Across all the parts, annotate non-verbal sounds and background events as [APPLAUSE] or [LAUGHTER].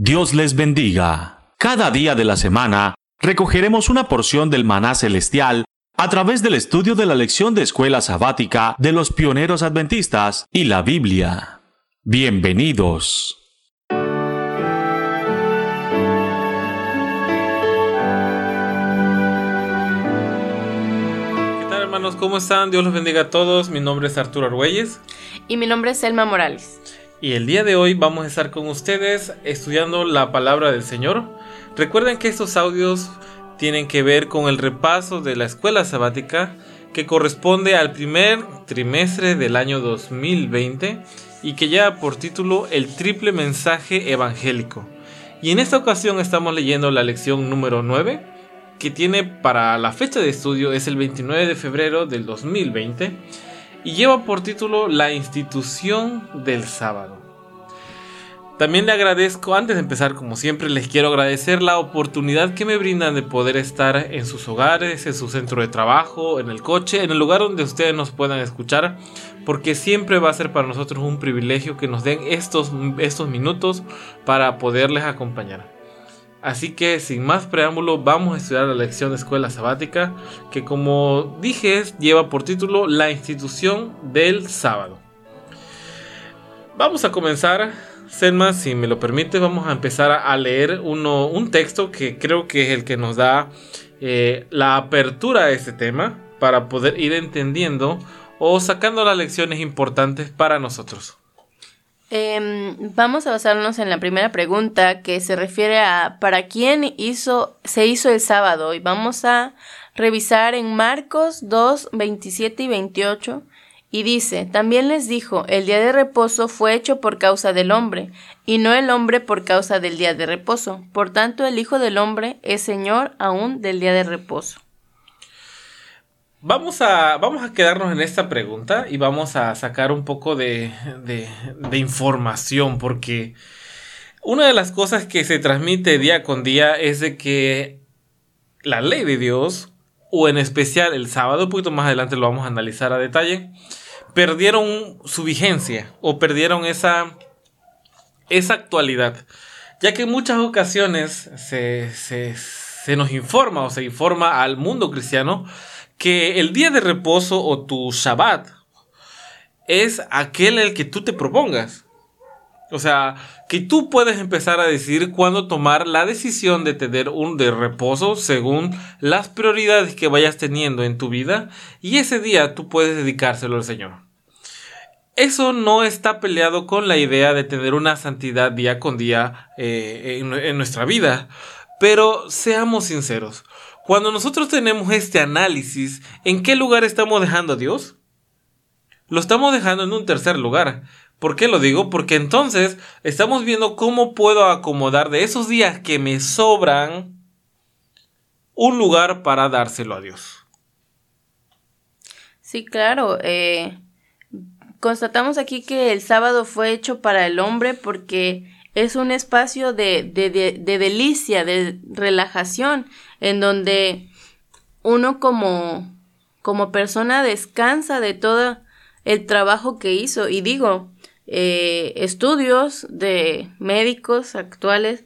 Dios les bendiga. Cada día de la semana recogeremos una porción del maná celestial a través del estudio de la lección de escuela sabática de los pioneros adventistas y la Biblia. Bienvenidos. ¿cómo están? Dios los bendiga a todos. Mi nombre es Arturo Argüelles. Y mi nombre es Selma Morales. Y el día de hoy vamos a estar con ustedes estudiando la palabra del Señor. Recuerden que estos audios tienen que ver con el repaso de la escuela sabática que corresponde al primer trimestre del año 2020 y que lleva por título El triple mensaje evangélico. Y en esta ocasión estamos leyendo la lección número 9 que tiene para la fecha de estudio es el 29 de febrero del 2020 y lleva por título La institución del sábado. También le agradezco, antes de empezar como siempre, les quiero agradecer la oportunidad que me brindan de poder estar en sus hogares, en su centro de trabajo, en el coche, en el lugar donde ustedes nos puedan escuchar, porque siempre va a ser para nosotros un privilegio que nos den estos, estos minutos para poderles acompañar. Así que sin más preámbulo vamos a estudiar la lección de escuela sabática que como dije lleva por título La institución del sábado. Vamos a comenzar, Selma, si me lo permite, vamos a empezar a leer uno, un texto que creo que es el que nos da eh, la apertura a este tema para poder ir entendiendo o sacando las lecciones importantes para nosotros. Em, vamos a basarnos en la primera pregunta que se refiere a ¿para quién hizo, se hizo el sábado? Y vamos a revisar en Marcos 2, 27 y 28. Y dice, también les dijo, el día de reposo fue hecho por causa del hombre, y no el hombre por causa del día de reposo. Por tanto, el Hijo del Hombre es Señor aún del día de reposo. Vamos a, vamos a quedarnos en esta pregunta y vamos a sacar un poco de, de, información porque una de las cosas que se transmite día con día es de que la ley de Dios, o en especial el sábado, un poquito más adelante lo vamos a analizar a detalle, perdieron su vigencia o perdieron esa, esa actualidad. Ya que en muchas ocasiones se, se, se nos informa o se informa al mundo cristiano que el día de reposo o tu Shabbat es aquel el que tú te propongas. O sea, que tú puedes empezar a decidir cuándo tomar la decisión de tener un de reposo según las prioridades que vayas teniendo en tu vida y ese día tú puedes dedicárselo al Señor. Eso no está peleado con la idea de tener una santidad día con día eh, en nuestra vida, pero seamos sinceros, cuando nosotros tenemos este análisis, ¿en qué lugar estamos dejando a Dios? Lo estamos dejando en un tercer lugar. ¿Por qué lo digo? Porque entonces estamos viendo cómo puedo acomodar de esos días que me sobran un lugar para dárselo a Dios. Sí, claro. Eh, constatamos aquí que el sábado fue hecho para el hombre porque es un espacio de, de, de, delicia, de relajación, en donde uno como, como persona descansa de todo el trabajo que hizo. Y digo, eh, estudios de médicos actuales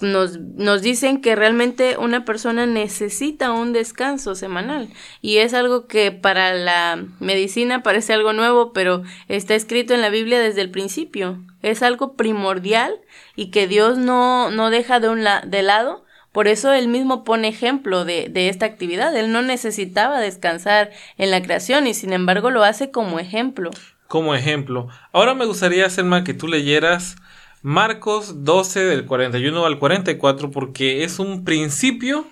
nos, nos dicen que realmente una persona necesita un descanso semanal y es algo que para la medicina parece algo nuevo, pero está escrito en la Biblia desde el principio. Es algo primordial y que Dios no, no deja de, un de lado. Por eso él mismo pone ejemplo de, de esta actividad. Él no necesitaba descansar en la creación y sin embargo lo hace como ejemplo. Como ejemplo. Ahora me gustaría, Selma, que tú leyeras Marcos 12 del 41 al 44 porque es un principio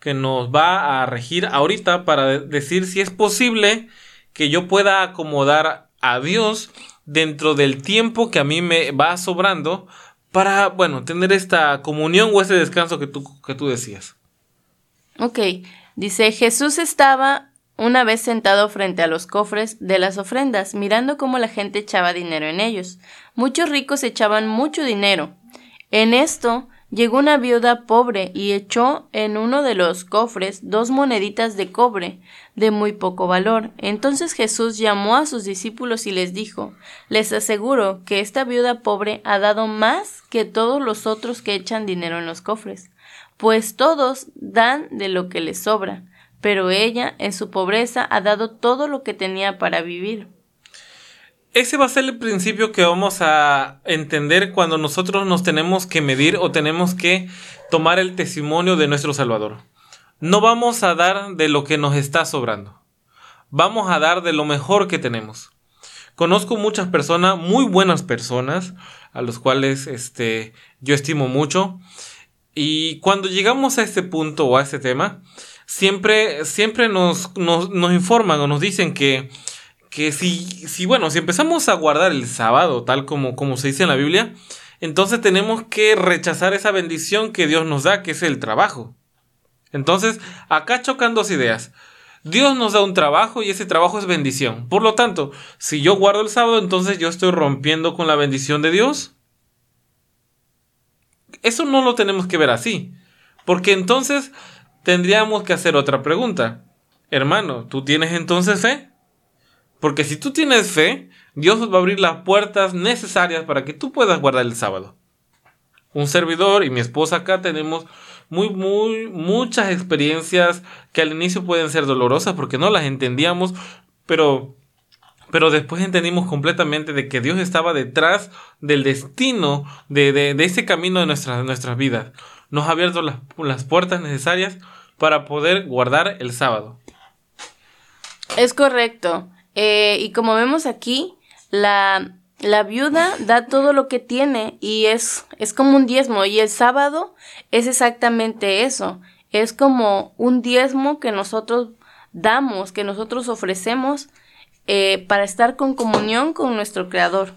que nos va a regir ahorita para decir si es posible que yo pueda acomodar a Dios dentro del tiempo que a mí me va sobrando para, bueno, tener esta comunión o ese descanso que tú, que tú decías. Ok, dice Jesús estaba una vez sentado frente a los cofres de las ofrendas, mirando cómo la gente echaba dinero en ellos. Muchos ricos echaban mucho dinero. En esto llegó una viuda pobre y echó en uno de los cofres dos moneditas de cobre de muy poco valor. Entonces Jesús llamó a sus discípulos y les dijo Les aseguro que esta viuda pobre ha dado más que todos los otros que echan dinero en los cofres, pues todos dan de lo que les sobra, pero ella en su pobreza ha dado todo lo que tenía para vivir. Ese va a ser el principio que vamos a entender cuando nosotros nos tenemos que medir o tenemos que tomar el testimonio de nuestro Salvador. No vamos a dar de lo que nos está sobrando. Vamos a dar de lo mejor que tenemos. Conozco muchas personas, muy buenas personas, a los cuales este, yo estimo mucho. Y cuando llegamos a este punto o a este tema, siempre, siempre nos, nos, nos informan o nos dicen que que si, si, bueno, si empezamos a guardar el sábado, tal como, como se dice en la Biblia, entonces tenemos que rechazar esa bendición que Dios nos da, que es el trabajo. Entonces, acá chocan dos ideas. Dios nos da un trabajo y ese trabajo es bendición. Por lo tanto, si yo guardo el sábado, entonces yo estoy rompiendo con la bendición de Dios. Eso no lo tenemos que ver así. Porque entonces tendríamos que hacer otra pregunta. Hermano, ¿tú tienes entonces fe? Porque si tú tienes fe, Dios va a abrir las puertas necesarias para que tú puedas guardar el sábado. Un servidor y mi esposa acá tenemos muy, muy, muchas experiencias que al inicio pueden ser dolorosas porque no las entendíamos, pero, pero después entendimos completamente de que Dios estaba detrás del destino de, de, ese camino de nuestras, nuestras vidas. Nos ha abierto las, las puertas necesarias para poder guardar el sábado. Es correcto. Eh, y como vemos aquí, la, la viuda da todo lo que tiene y es, es como un diezmo. Y el sábado es exactamente eso. Es como un diezmo que nosotros damos, que nosotros ofrecemos eh, para estar con comunión con nuestro Creador.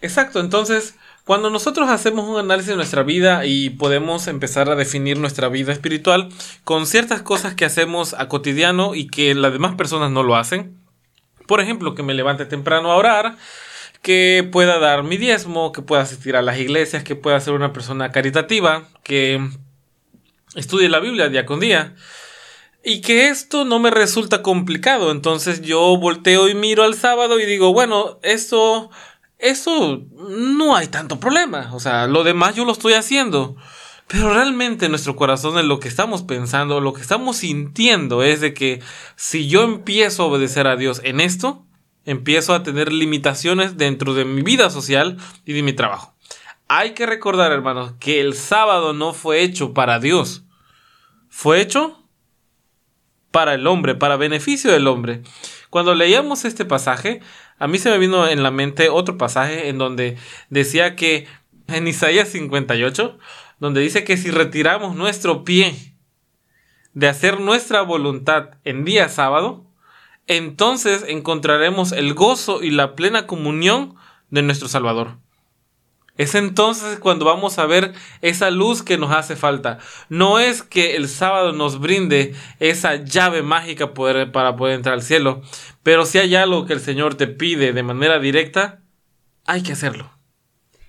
Exacto, entonces cuando nosotros hacemos un análisis de nuestra vida y podemos empezar a definir nuestra vida espiritual con ciertas cosas que hacemos a cotidiano y que las demás personas no lo hacen, por ejemplo, que me levante temprano a orar, que pueda dar mi diezmo, que pueda asistir a las iglesias, que pueda ser una persona caritativa, que estudie la Biblia día con día. Y que esto no me resulta complicado. Entonces yo volteo y miro al sábado y digo, bueno, esto, eso no hay tanto problema. O sea, lo demás yo lo estoy haciendo. Pero realmente nuestro corazón en lo que estamos pensando, lo que estamos sintiendo es de que si yo empiezo a obedecer a Dios en esto, empiezo a tener limitaciones dentro de mi vida social y de mi trabajo. Hay que recordar, hermanos, que el sábado no fue hecho para Dios. Fue hecho para el hombre, para beneficio del hombre. Cuando leíamos este pasaje, a mí se me vino en la mente otro pasaje en donde decía que en Isaías 58, donde dice que si retiramos nuestro pie de hacer nuestra voluntad en día sábado, entonces encontraremos el gozo y la plena comunión de nuestro Salvador. Es entonces cuando vamos a ver esa luz que nos hace falta. No es que el sábado nos brinde esa llave mágica para poder entrar al cielo, pero si hay algo que el Señor te pide de manera directa, hay que hacerlo.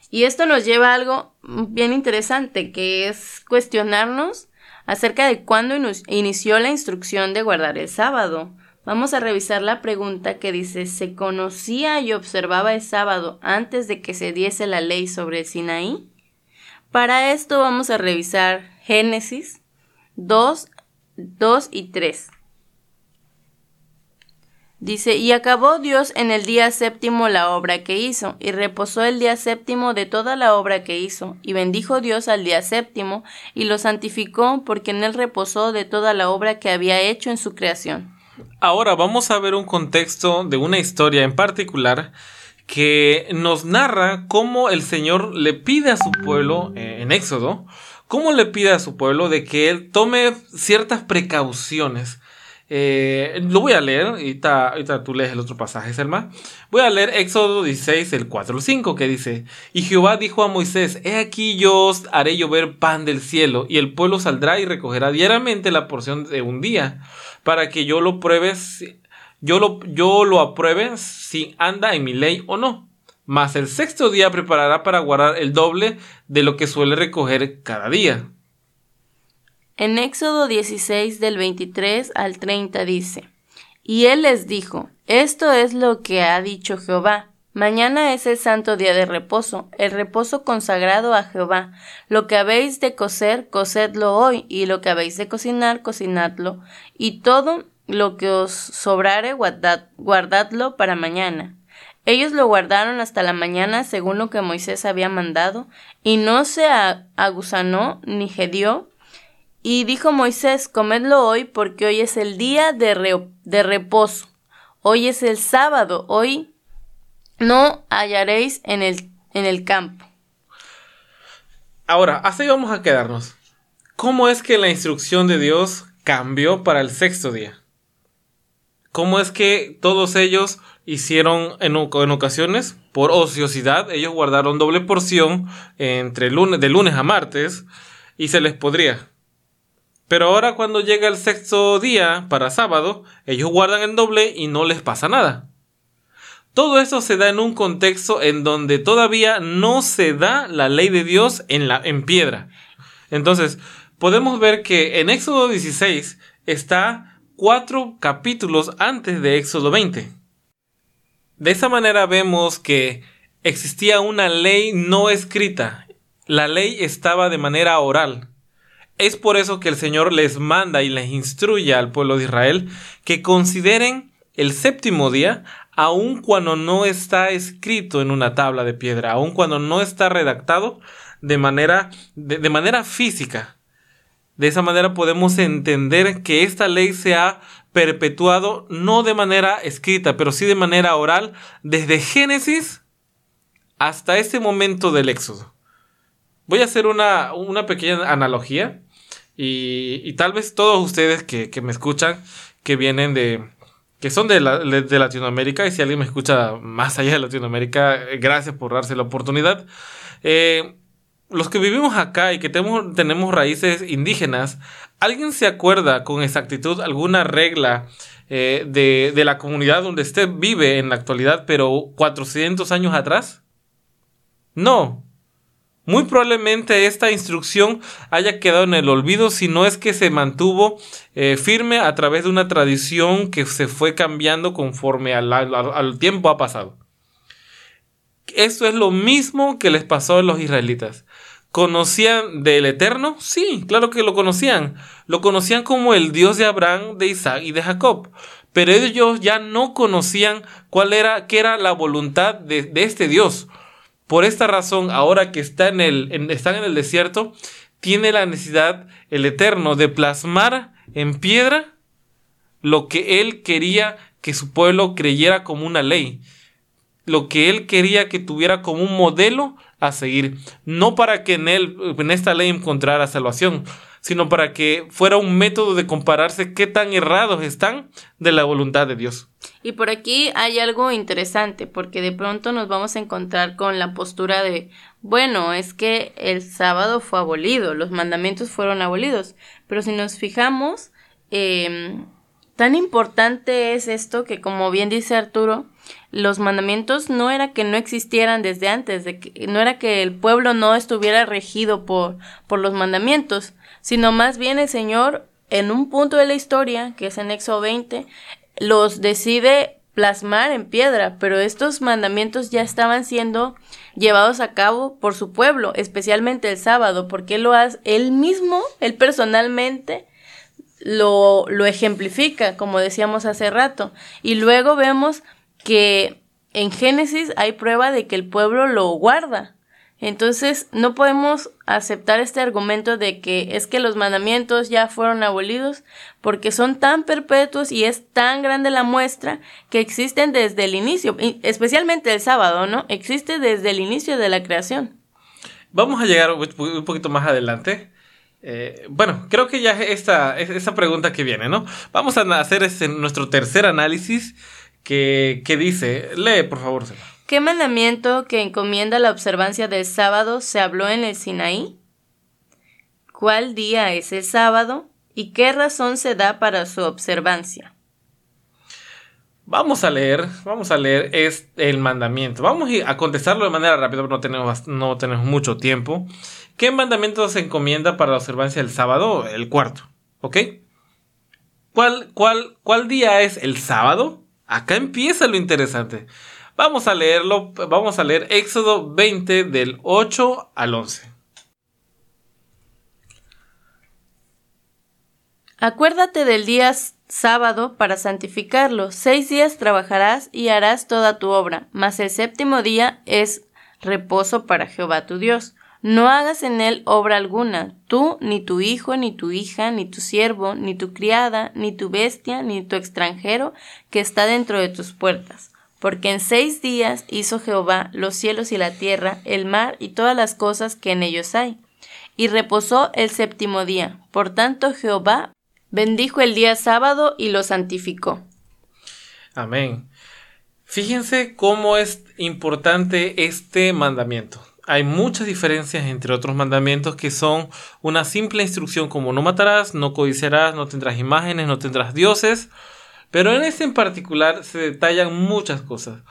Y esto nos lleva a algo bien interesante, que es cuestionarnos acerca de cuándo inició la instrucción de guardar el sábado. Vamos a revisar la pregunta que dice, ¿se conocía y observaba el sábado antes de que se diese la ley sobre el Sinaí? Para esto vamos a revisar Génesis 2, 2 y 3. Dice, y acabó Dios en el día séptimo la obra que hizo, y reposó el día séptimo de toda la obra que hizo, y bendijo Dios al día séptimo, y lo santificó, porque en él reposó de toda la obra que había hecho en su creación. Ahora vamos a ver un contexto de una historia en particular que nos narra cómo el Señor le pide a su pueblo, eh, en Éxodo, cómo le pide a su pueblo de que él tome ciertas precauciones eh, lo voy a leer, y ahorita tú lees el otro pasaje, Selma. Voy a leer Éxodo 16, el 4 al 5, que dice, Y Jehová dijo a Moisés, He aquí yo os haré llover pan del cielo, y el pueblo saldrá y recogerá diariamente la porción de un día, para que yo lo pruebe, yo lo, yo lo apruebe si anda en mi ley o no. mas el sexto día preparará para guardar el doble de lo que suele recoger cada día. En Éxodo 16 del 23 al 30 dice, Y él les dijo, Esto es lo que ha dicho Jehová. Mañana es el santo día de reposo, el reposo consagrado a Jehová. Lo que habéis de cocer, cocedlo hoy, y lo que habéis de cocinar, cocinadlo, y todo lo que os sobrare, guardadlo para mañana. Ellos lo guardaron hasta la mañana según lo que Moisés había mandado, y no se aguzanó ni gedió. Y dijo Moisés, comedlo hoy, porque hoy es el día de, de reposo. Hoy es el sábado, hoy no hallaréis en el, en el campo. Ahora, así vamos a quedarnos. ¿Cómo es que la instrucción de Dios cambió para el sexto día? ¿Cómo es que todos ellos hicieron en, ocasiones, por ociosidad, ellos guardaron doble porción entre lunes, de lunes a martes y se les podría. Pero ahora cuando llega el sexto día para sábado, ellos guardan el doble y no les pasa nada. Todo eso se da en un contexto en donde todavía no se da la ley de Dios en, la, en piedra. Entonces, podemos ver que en Éxodo 16 está cuatro capítulos antes de Éxodo 20. De esa manera vemos que existía una ley no escrita. La ley estaba de manera oral. Es por eso que el Señor les manda y les instruye al pueblo de Israel que consideren el séptimo día aun cuando no está escrito en una tabla de piedra, aun cuando no está redactado de manera, de manera física. De esa manera podemos entender que esta ley se ha perpetuado no de manera escrita, pero sí de manera oral desde Génesis hasta este momento del Éxodo. Voy a hacer una, pequeña analogía y, tal vez todos ustedes que, me escuchan, que vienen de, que son de, de, Latinoamérica, y si alguien me escucha más allá de Latinoamérica, gracias por darse la oportunidad. Eh, los que vivimos acá y que tenemos, tenemos raíces indígenas, ¿alguien se acuerda con exactitud alguna regla eh, de, de, la comunidad donde usted vive en la actualidad, pero 400 años atrás? No. Muy probablemente esta instrucción haya quedado en el olvido si no es que se mantuvo eh, firme a través de una tradición que se fue cambiando conforme al, tiempo ha pasado. Esto es lo mismo que les pasó a los israelitas. ¿Conocían del Eterno? Sí, claro que lo conocían. Lo conocían como el Dios de Abraham, de Isaac y de Jacob. Pero ellos ya no conocían cuál era, qué era la voluntad de, este Dios. Por esta razón, ahora que está en el, están en el desierto, tiene la necesidad el Eterno de plasmar en piedra lo que él quería que su pueblo creyera como una ley, lo que él quería que tuviera como un modelo a seguir, no para que en él, en esta ley encontrara salvación, sino para que fuera un método de compararse qué tan errados están de la voluntad de Dios. Y por aquí hay algo interesante, porque de pronto nos vamos a encontrar con la postura de, bueno, es que el sábado fue abolido, los mandamientos fueron abolidos, pero si nos fijamos, em, tan importante es esto que, como bien dice Arturo, los mandamientos no era que no existieran desde antes, de que, no era que el pueblo no estuviera regido por, por los mandamientos, sino más bien el Señor, en un punto de la historia, que es en Éxodo 20, los decide plasmar en piedra, pero estos mandamientos ya estaban siendo llevados a cabo por su pueblo, especialmente el sábado, porque él lo hace, él mismo, él personalmente, lo, lo ejemplifica, como decíamos hace rato. Y luego vemos que en Génesis hay prueba de que el pueblo lo guarda. Entonces no podemos aceptar este argumento de que es que los mandamientos ya fueron abolidos porque son tan perpetuos y es tan grande la muestra que existen desde el inicio, especialmente el sábado, ¿no? Existe desde el inicio de la creación. Vamos a llegar un poquito más adelante. Eh, bueno, creo que ya esta, esta pregunta que viene, ¿no? Vamos a hacer este, nuestro tercer análisis que, dice, lee por favor. ¿Qué mandamiento que encomienda la observancia del sábado se habló en el Sinaí? ¿Cuál día es el sábado? ¿Y qué razón se da para su observancia? Vamos a leer, vamos a leer es el mandamiento. Vamos a contestarlo de manera rápida, porque no tenemos, no tenemos mucho tiempo. ¿Qué mandamiento se encomienda para la observancia del sábado? El cuarto, ¿ok? ¿Cuál, cuál, cuál día es el sábado? Acá empieza lo interesante. Vamos a leerlo, vamos a leer Éxodo 20 del 8 al 11. Acuérdate del día sábado para santificarlo. Seis días trabajarás y harás toda tu obra, mas el séptimo día es reposo para Jehová tu Dios. No hagas en él obra alguna, tú, ni tu hijo, ni tu hija, ni tu siervo, ni tu criada, ni tu bestia, ni tu extranjero que está dentro de tus puertas. Porque en seis días hizo Jehová los cielos y la tierra, el mar y todas las cosas que en ellos hay. Y reposó el séptimo día. Por tanto Jehová bendijo el día sábado y lo santificó. Amén. Fíjense cómo es importante este mandamiento hay muchas diferencias entre otros mandamientos que son una simple instrucción como no matarás, no codiciarás, no tendrás imágenes, no tendrás dioses, pero en este en particular se detallan muchas cosas.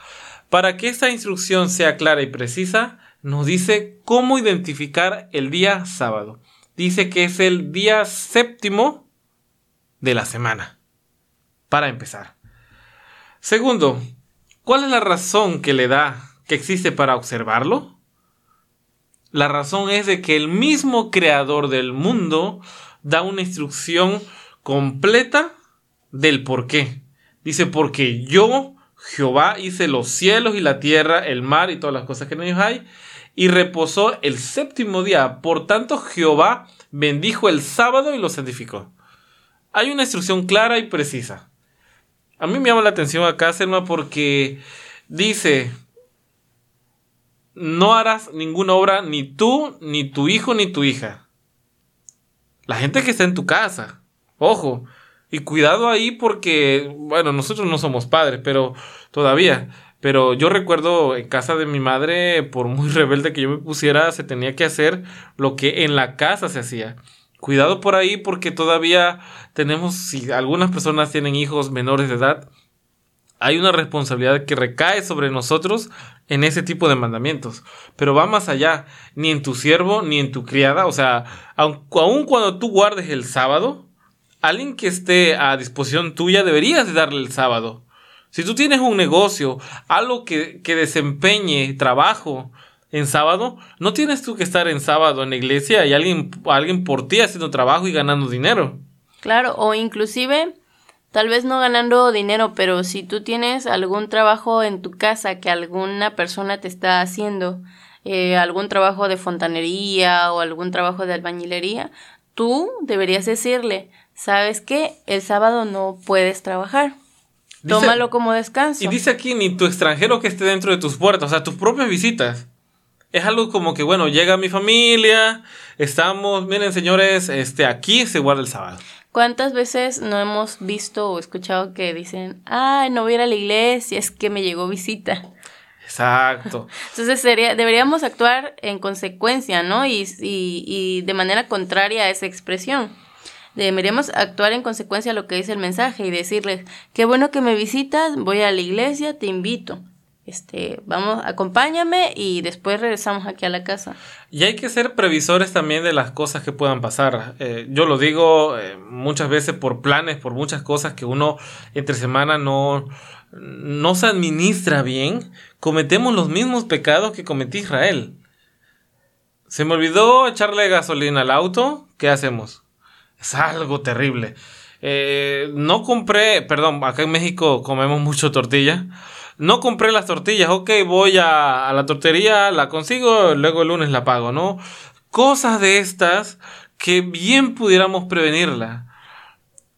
Para que esta instrucción sea clara y precisa, nos dice cómo identificar el día sábado. Dice que es el día séptimo de la semana. Para empezar. Segundo, ¿cuál es la razón que le da que existe para observarlo? La razón es de que el mismo creador del mundo da una instrucción completa del por qué. Dice, porque yo, Jehová, hice los cielos y la tierra, el mar y todas las cosas que en ellos hay, y reposó el séptimo día. Por tanto, Jehová bendijo el sábado y lo santificó. Hay una instrucción clara y precisa. A mí me llama la atención acá, Selma, porque dice, no harás ninguna obra ni tú, ni tu hijo, ni tu hija. La gente que está en tu casa. Ojo. Y cuidado ahí porque, bueno, nosotros no somos padres, pero todavía. Pero yo recuerdo en casa de mi madre, por muy rebelde que yo me pusiera, se tenía que hacer lo que en la casa se hacía. Cuidado por ahí porque todavía tenemos, si algunas personas tienen hijos menores de edad, hay una responsabilidad que recae sobre nosotros en ese tipo de mandamientos. Pero va más allá, ni en tu siervo, ni en tu criada. O sea, aun, cuando tú guardes el sábado, alguien que esté a disposición tuya deberías de darle el sábado. Si tú tienes un negocio, algo que, que desempeñe trabajo en sábado, no tienes tú que estar en sábado en la iglesia y alguien, alguien por ti haciendo trabajo y ganando dinero. Claro, o inclusive tal vez no ganando dinero, pero si tú tienes algún trabajo en tu casa que alguna persona te está haciendo, eh, algún trabajo de fontanería o algún trabajo de albañilería, tú deberías decirle, ¿sabes qué? El sábado no puedes trabajar. Tómalo como descanso. Y dice aquí, ni tu extranjero que esté dentro de tus puertas, o sea, tus propias visitas. Es algo como que, bueno, llega mi familia, estamos, miren señores, este, aquí se guarda el sábado. ¿Cuántas veces no hemos visto o escuchado que dicen, ay, no voy a ir a la iglesia, es que me llegó visita? Exacto. [LAUGHS] Entonces sería, deberíamos actuar en consecuencia, ¿no? Y, y, y, de manera contraria a esa expresión. Deberíamos actuar en consecuencia a lo que dice el mensaje y decirles, qué bueno que me visitas, voy a la iglesia, te invito este, vamos, acompáñame y después regresamos aquí a la casa. Y hay que ser previsores también de las cosas que puedan pasar. Eh, yo lo digo eh, muchas veces por planes, por muchas cosas que uno entre semana no, no se administra bien. Cometemos los mismos pecados que cometí Israel. Se me olvidó echarle gasolina al auto. ¿Qué hacemos? Es algo terrible. Eh, no compré, perdón, acá en México comemos mucho tortilla no compré las tortillas, ok, voy a, la tortería, la consigo, luego el lunes la pago, ¿no? Cosas de estas que bien pudiéramos prevenirla.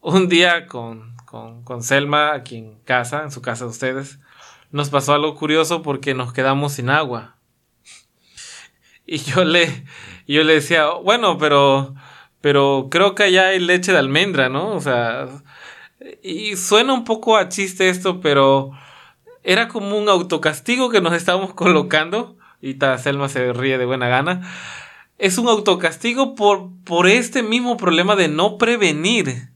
Un día con, con, con Selma, aquí en casa, en su casa de ustedes, nos pasó algo curioso porque nos quedamos sin agua. Y yo le, yo le decía, bueno, pero, pero creo que allá hay leche de almendra, ¿no? O sea, y suena un poco a chiste esto, pero era como un autocastigo que nos estábamos colocando. Y ta Selma se ríe de buena gana. Es un autocastigo por, por este mismo problema de no prevenir.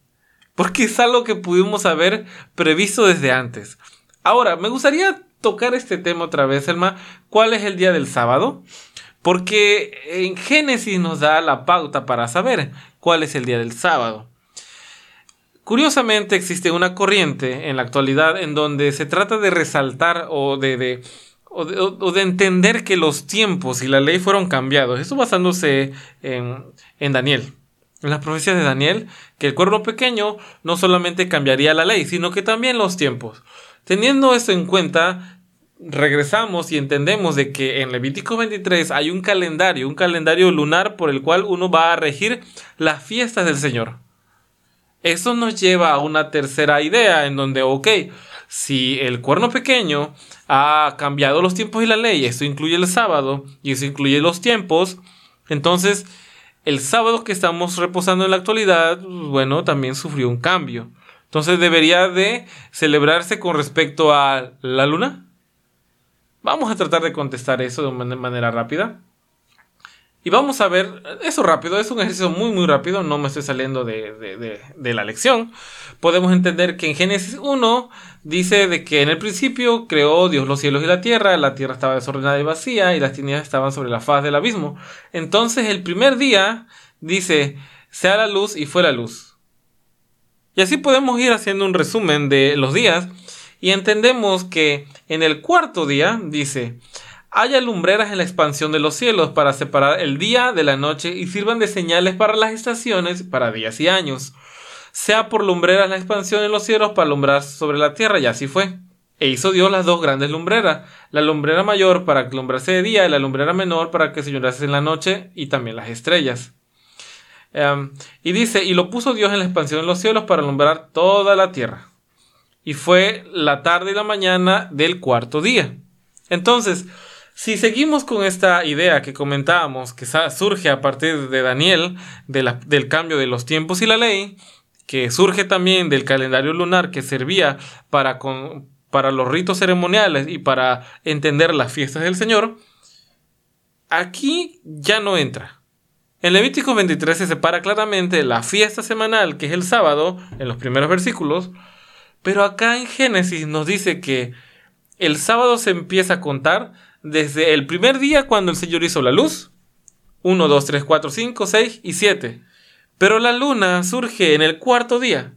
porque es algo que pudimos haber previsto desde antes. Ahora, me gustaría tocar este tema otra vez, Elma. ¿Cuál es el día del sábado? Porque en Génesis nos da la pauta para saber cuál es el día del sábado. Curiosamente existe una corriente en la actualidad en donde se trata de resaltar o de, o de, entender que los tiempos y la ley fueron cambiados. Esto basándose en, en Daniel. En las profecías de Daniel, que el cuerno pequeño no solamente cambiaría la ley, sino que también los tiempos. Teniendo esto en cuenta, regresamos y entendemos de que en Levítico 23 hay un calendario, un calendario lunar por el cual uno va a regir las fiestas del Señor. Eso nos lleva a una tercera idea en donde, ok, si el cuerno pequeño ha cambiado los tiempos y la ley, eso incluye el sábado y eso incluye los tiempos, entonces el sábado que estamos reposando en la actualidad, bueno, también sufrió un cambio. Entonces debería de celebrarse con respecto a la luna. Vamos a tratar de contestar eso de manera rápida. Y vamos a ver, eso rápido, es un ejercicio muy muy rápido, no me estoy saliendo de, la lección. Podemos entender que en Génesis 1 dice de que en el principio creó Dios los cielos y la tierra, la tierra estaba desordenada y vacía y las tinieblas estaban sobre la faz del abismo. Entonces el primer día dice, sea la luz y fue la luz. Y así podemos ir haciendo un resumen de los días y entendemos que en el cuarto día dice, haya lumbreras en la expansión de los cielos para separar el día de la noche y sirvan de señales para las estaciones, para días y años. Sea por lumbreras la expansión en los cielos para alumbrar sobre la tierra, y así fue. E hizo Dios las dos grandes lumbreras, la lumbrera mayor para que alumbrase de día y la lumbrera menor para que se llorase en la noche y también las estrellas. Em, y dice, y lo puso Dios en la expansión de los cielos para alumbrar toda la tierra. Y fue la tarde y la mañana del cuarto día. Entonces, si seguimos con esta idea que comentábamos, que surge a partir de Daniel, del cambio de los tiempos y la ley, que surge también del calendario lunar que servía para, para los ritos ceremoniales y para entender las fiestas del Señor, aquí ya no entra. En Levítico 23 se separa claramente la fiesta semanal, que es el sábado, en los primeros versículos, pero acá en Génesis nos dice que el sábado se empieza a contar desde el primer día cuando el Señor hizo la luz. 1, 2, 3, 4, 5, 6 y 7. Pero la luna surge en el cuarto día.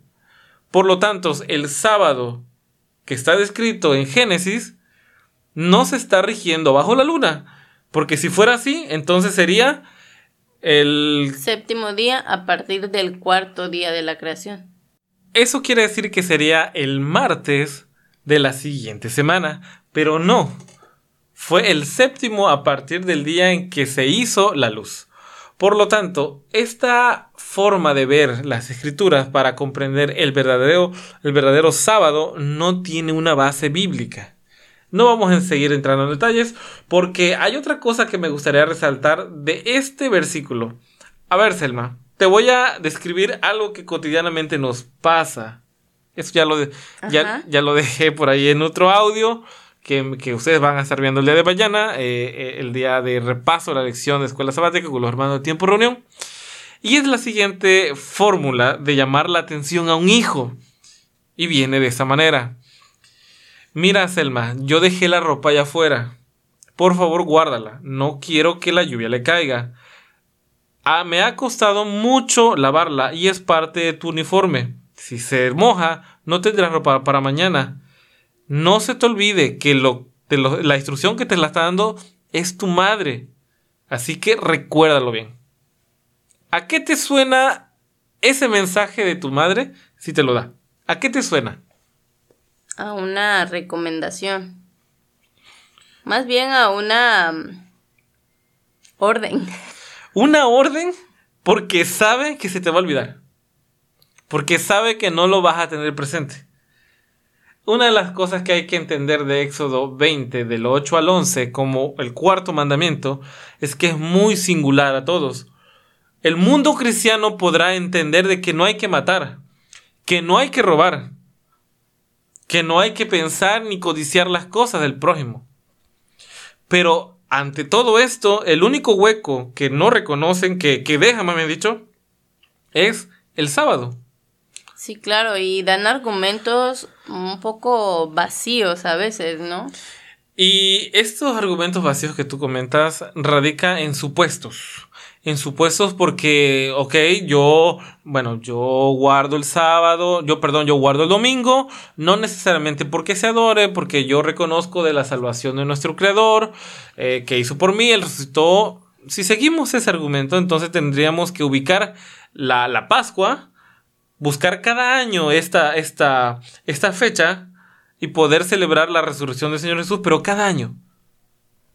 Por lo tanto, el sábado que está descrito en Génesis no se está rigiendo bajo la luna. Porque si fuera así, entonces sería el séptimo día a partir del cuarto día de la creación. Eso quiere decir que sería el martes de la siguiente semana, pero no, fue el séptimo a partir del día en que se hizo la luz. Por lo tanto, esta forma de ver las escrituras para comprender el verdadero, el verdadero sábado no tiene una base bíblica. No vamos a seguir entrando en detalles porque hay otra cosa que me gustaría resaltar de este versículo. A ver, Selma, te voy a describir algo que cotidianamente nos pasa. Eso ya lo, ya, ya lo dejé por ahí en otro audio que, ustedes van a estar viendo el día de mañana, eh, eh, el día de repaso la lección de escuela sabática con los hermanos de tiempo reunión. Y es la siguiente fórmula de llamar la atención a un hijo. Y viene de esta manera. Mira, Selma, yo dejé la ropa allá afuera. Por favor, guárdala. No quiero que la lluvia le caiga. Ah, me ha costado mucho lavarla y es parte de tu uniforme. Si se moja, no tendrás ropa para mañana. No se te olvide que lo, la instrucción que te la está dando es tu madre. Así que recuérdalo bien. ¿A qué te suena ese mensaje de tu madre si te lo da? ¿A qué te suena? A una recomendación. Más bien a una mm, orden. [LAUGHS] ¿Una orden? Porque sabe que se te va a olvidar. Porque sabe que no lo vas a tener presente. Una de las cosas que hay que entender de Éxodo 20, del 8 al 11, como el cuarto mandamiento, es que es muy singular a todos. El mundo cristiano podrá entender de que no hay que matar, que no hay que robar, que no hay que pensar ni codiciar las cosas del prójimo. Pero ante todo esto, el único hueco que no reconocen, que, que dejan, me han dicho, es el sábado. Sí, claro, y dan argumentos un poco vacíos a veces, ¿no? Y estos argumentos vacíos que tú comentas radica en supuestos. En supuestos porque, ok, yo, bueno, yo guardo el sábado, yo, perdón, yo guardo el domingo, no necesariamente porque se adore, porque yo reconozco de la salvación de nuestro Creador, eh, que hizo por mí, él resucitó. Si seguimos ese argumento, entonces tendríamos que ubicar la, la Pascua, buscar cada año esta, esta, esta fecha y poder celebrar la resurrección del Señor Jesús, pero cada año,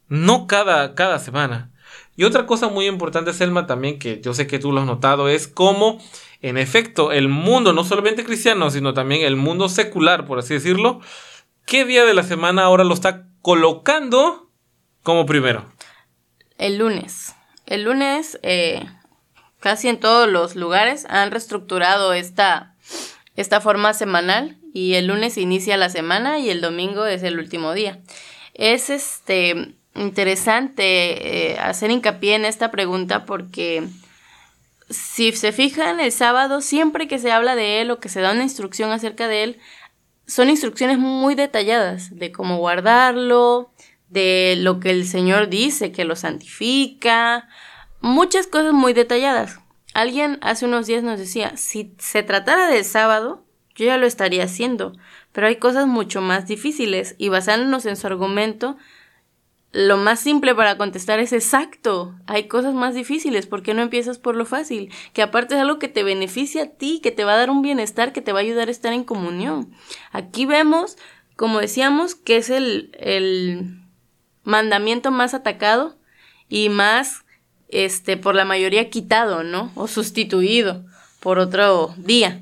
no cada, cada semana. Y otra cosa muy importante, Selma, también que yo sé que tú lo has notado, es cómo, en efecto, el mundo, no solamente cristiano, sino también el mundo secular, por así decirlo, ¿qué día de la semana ahora lo está colocando como primero? El lunes. El lunes, eh, casi en todos los lugares han reestructurado esta, esta forma semanal y el lunes inicia la semana y el domingo es el último día. Es este interesante eh, hacer hincapié en esta pregunta porque si se fijan el sábado siempre que se habla de él o que se da una instrucción acerca de él son instrucciones muy detalladas de cómo guardarlo, de lo que el Señor dice que lo santifica, muchas cosas muy detalladas. Alguien hace unos días nos decía, si se tratara del sábado, yo ya lo estaría haciendo, pero hay cosas mucho más difíciles y basándonos en su argumento, lo más simple para contestar es exacto. Hay cosas más difíciles. ¿Por qué no empiezas por lo fácil? Que aparte es algo que te beneficia a ti, que te va a dar un bienestar, que te va a ayudar a estar en comunión. Aquí vemos, como decíamos, que es el, el mandamiento más atacado y más, este, por la mayoría quitado, ¿no? O sustituido por otro día.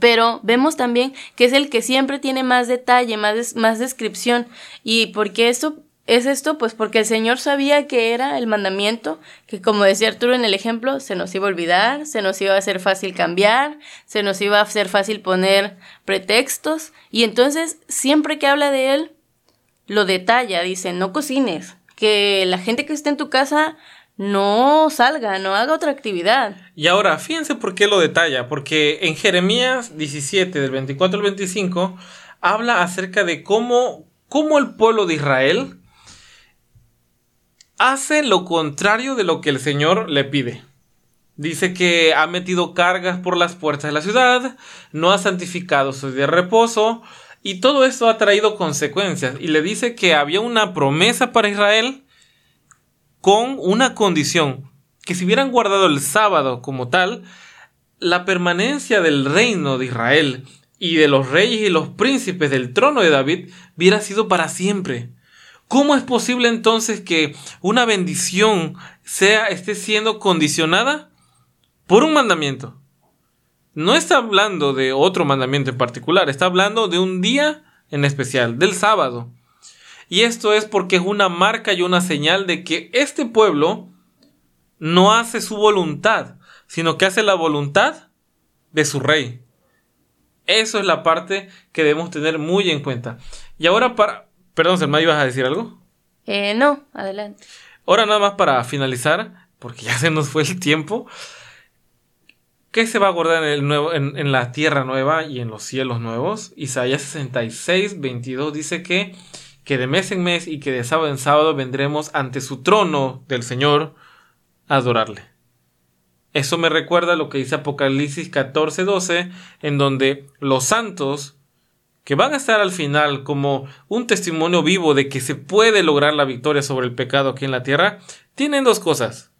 Pero vemos también que es el que siempre tiene más detalle, más, más descripción. Y porque eso es esto, pues porque el Señor sabía que era el mandamiento, que como decía Arturo en el ejemplo, se nos iba a olvidar, se nos iba a hacer fácil cambiar, se nos iba a hacer fácil poner pretextos. Y entonces, siempre que habla de él, lo detalla, dice, no cocines, que la gente que esté en tu casa no salga, no haga otra actividad. Y ahora, fíjense por qué lo detalla, porque en Jeremías 17, del 24 al 25, habla acerca de cómo, cómo el pueblo de Israel hace lo contrario de lo que el Señor le pide. Dice que ha metido cargas por las puertas de la ciudad, no ha santificado su día de reposo, y todo esto ha traído consecuencias. Y le dice que había una promesa para Israel con una condición, que si hubieran guardado el sábado como tal, la permanencia del reino de Israel y de los reyes y los príncipes del trono de David hubiera sido para siempre. ¿Cómo es posible entonces que una bendición sea esté siendo condicionada por un mandamiento? No está hablando de otro mandamiento en particular, está hablando de un día en especial, del sábado. Y esto es porque es una marca y una señal de que este pueblo no hace su voluntad, sino que hace la voluntad de su rey. Eso es la parte que debemos tener muy en cuenta. Y ahora para... Perdón, Selma, ¿ibas a decir algo? Eh, no, adelante. Ahora nada más para finalizar, porque ya se nos fue el tiempo. ¿Qué se va a guardar en, el nuevo, en, en la tierra nueva y en los cielos nuevos? Isaías 66, 22 dice que que de mes en mes y que de sábado en sábado vendremos ante su trono del Señor a adorarle. Eso me recuerda lo que dice Apocalipsis 14:12, en donde los santos, que van a estar al final como un testimonio vivo de que se puede lograr la victoria sobre el pecado aquí en la tierra, tienen dos cosas.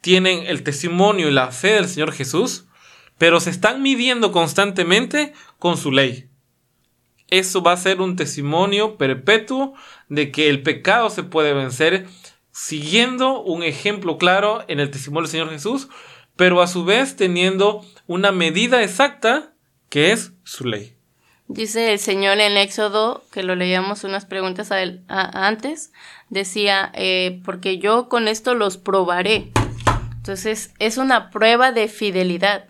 Tienen el testimonio y la fe del Señor Jesús, pero se están midiendo constantemente con su ley. Eso va a ser un testimonio perpetuo de que el pecado se puede vencer siguiendo un ejemplo claro en el testimonio del Señor Jesús, pero a su vez teniendo una medida exacta que es su ley. Dice el Señor en Éxodo, que lo leíamos unas preguntas antes, decía, eh, porque yo con esto los probaré. Entonces es una prueba de fidelidad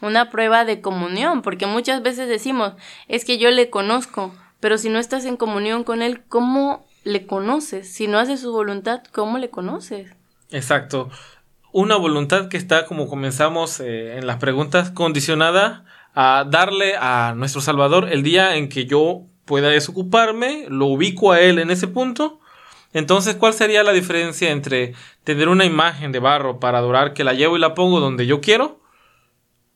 una prueba de comunión, porque muchas veces decimos, es que yo le conozco, pero si no estás en comunión con él, ¿cómo le conoces? Si no haces su voluntad, ¿cómo le conoces? Exacto. una voluntad que está, como comenzamos eh, en las preguntas, condicionada a darle a nuestro Salvador el día en que yo pueda desocuparme, lo ubico a Él en ese punto. Entonces, ¿cuál sería la diferencia entre tener una imagen de barro para adorar que la llevo y la pongo donde yo quiero,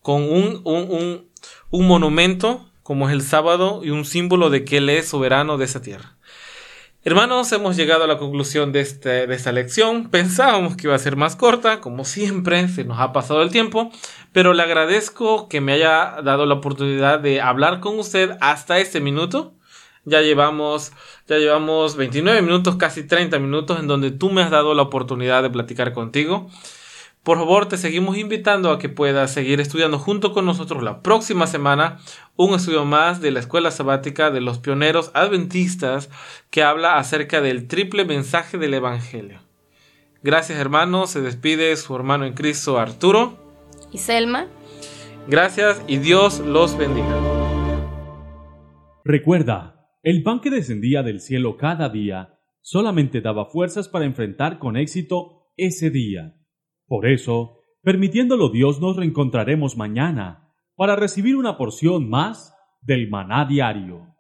con un, un, un, monumento como es el sábado y un símbolo de que Él es soberano de esa tierra? Hermanos, hemos llegado a la conclusión de, este, de esta lección. Pensábamos que iba a ser más corta, como siempre, se nos ha pasado el tiempo, pero le agradezco que me haya dado la oportunidad de hablar con usted hasta este minuto. Ya llevamos, ya llevamos 29 minutos, casi 30 minutos, en donde tú me has dado la oportunidad de platicar contigo. Por favor, te seguimos invitando a que puedas seguir estudiando junto con nosotros la próxima semana un estudio más de la escuela sabática de los pioneros adventistas que habla acerca del triple mensaje del Evangelio. Gracias hermanos, se despide su hermano en Cristo Arturo y Selma. Gracias y Dios los bendiga. Recuerda, el pan que descendía del cielo cada día solamente daba fuerzas para enfrentar con éxito ese día. Por eso, permitiéndolo Dios, nos reencontraremos mañana para recibir una porción más del maná diario.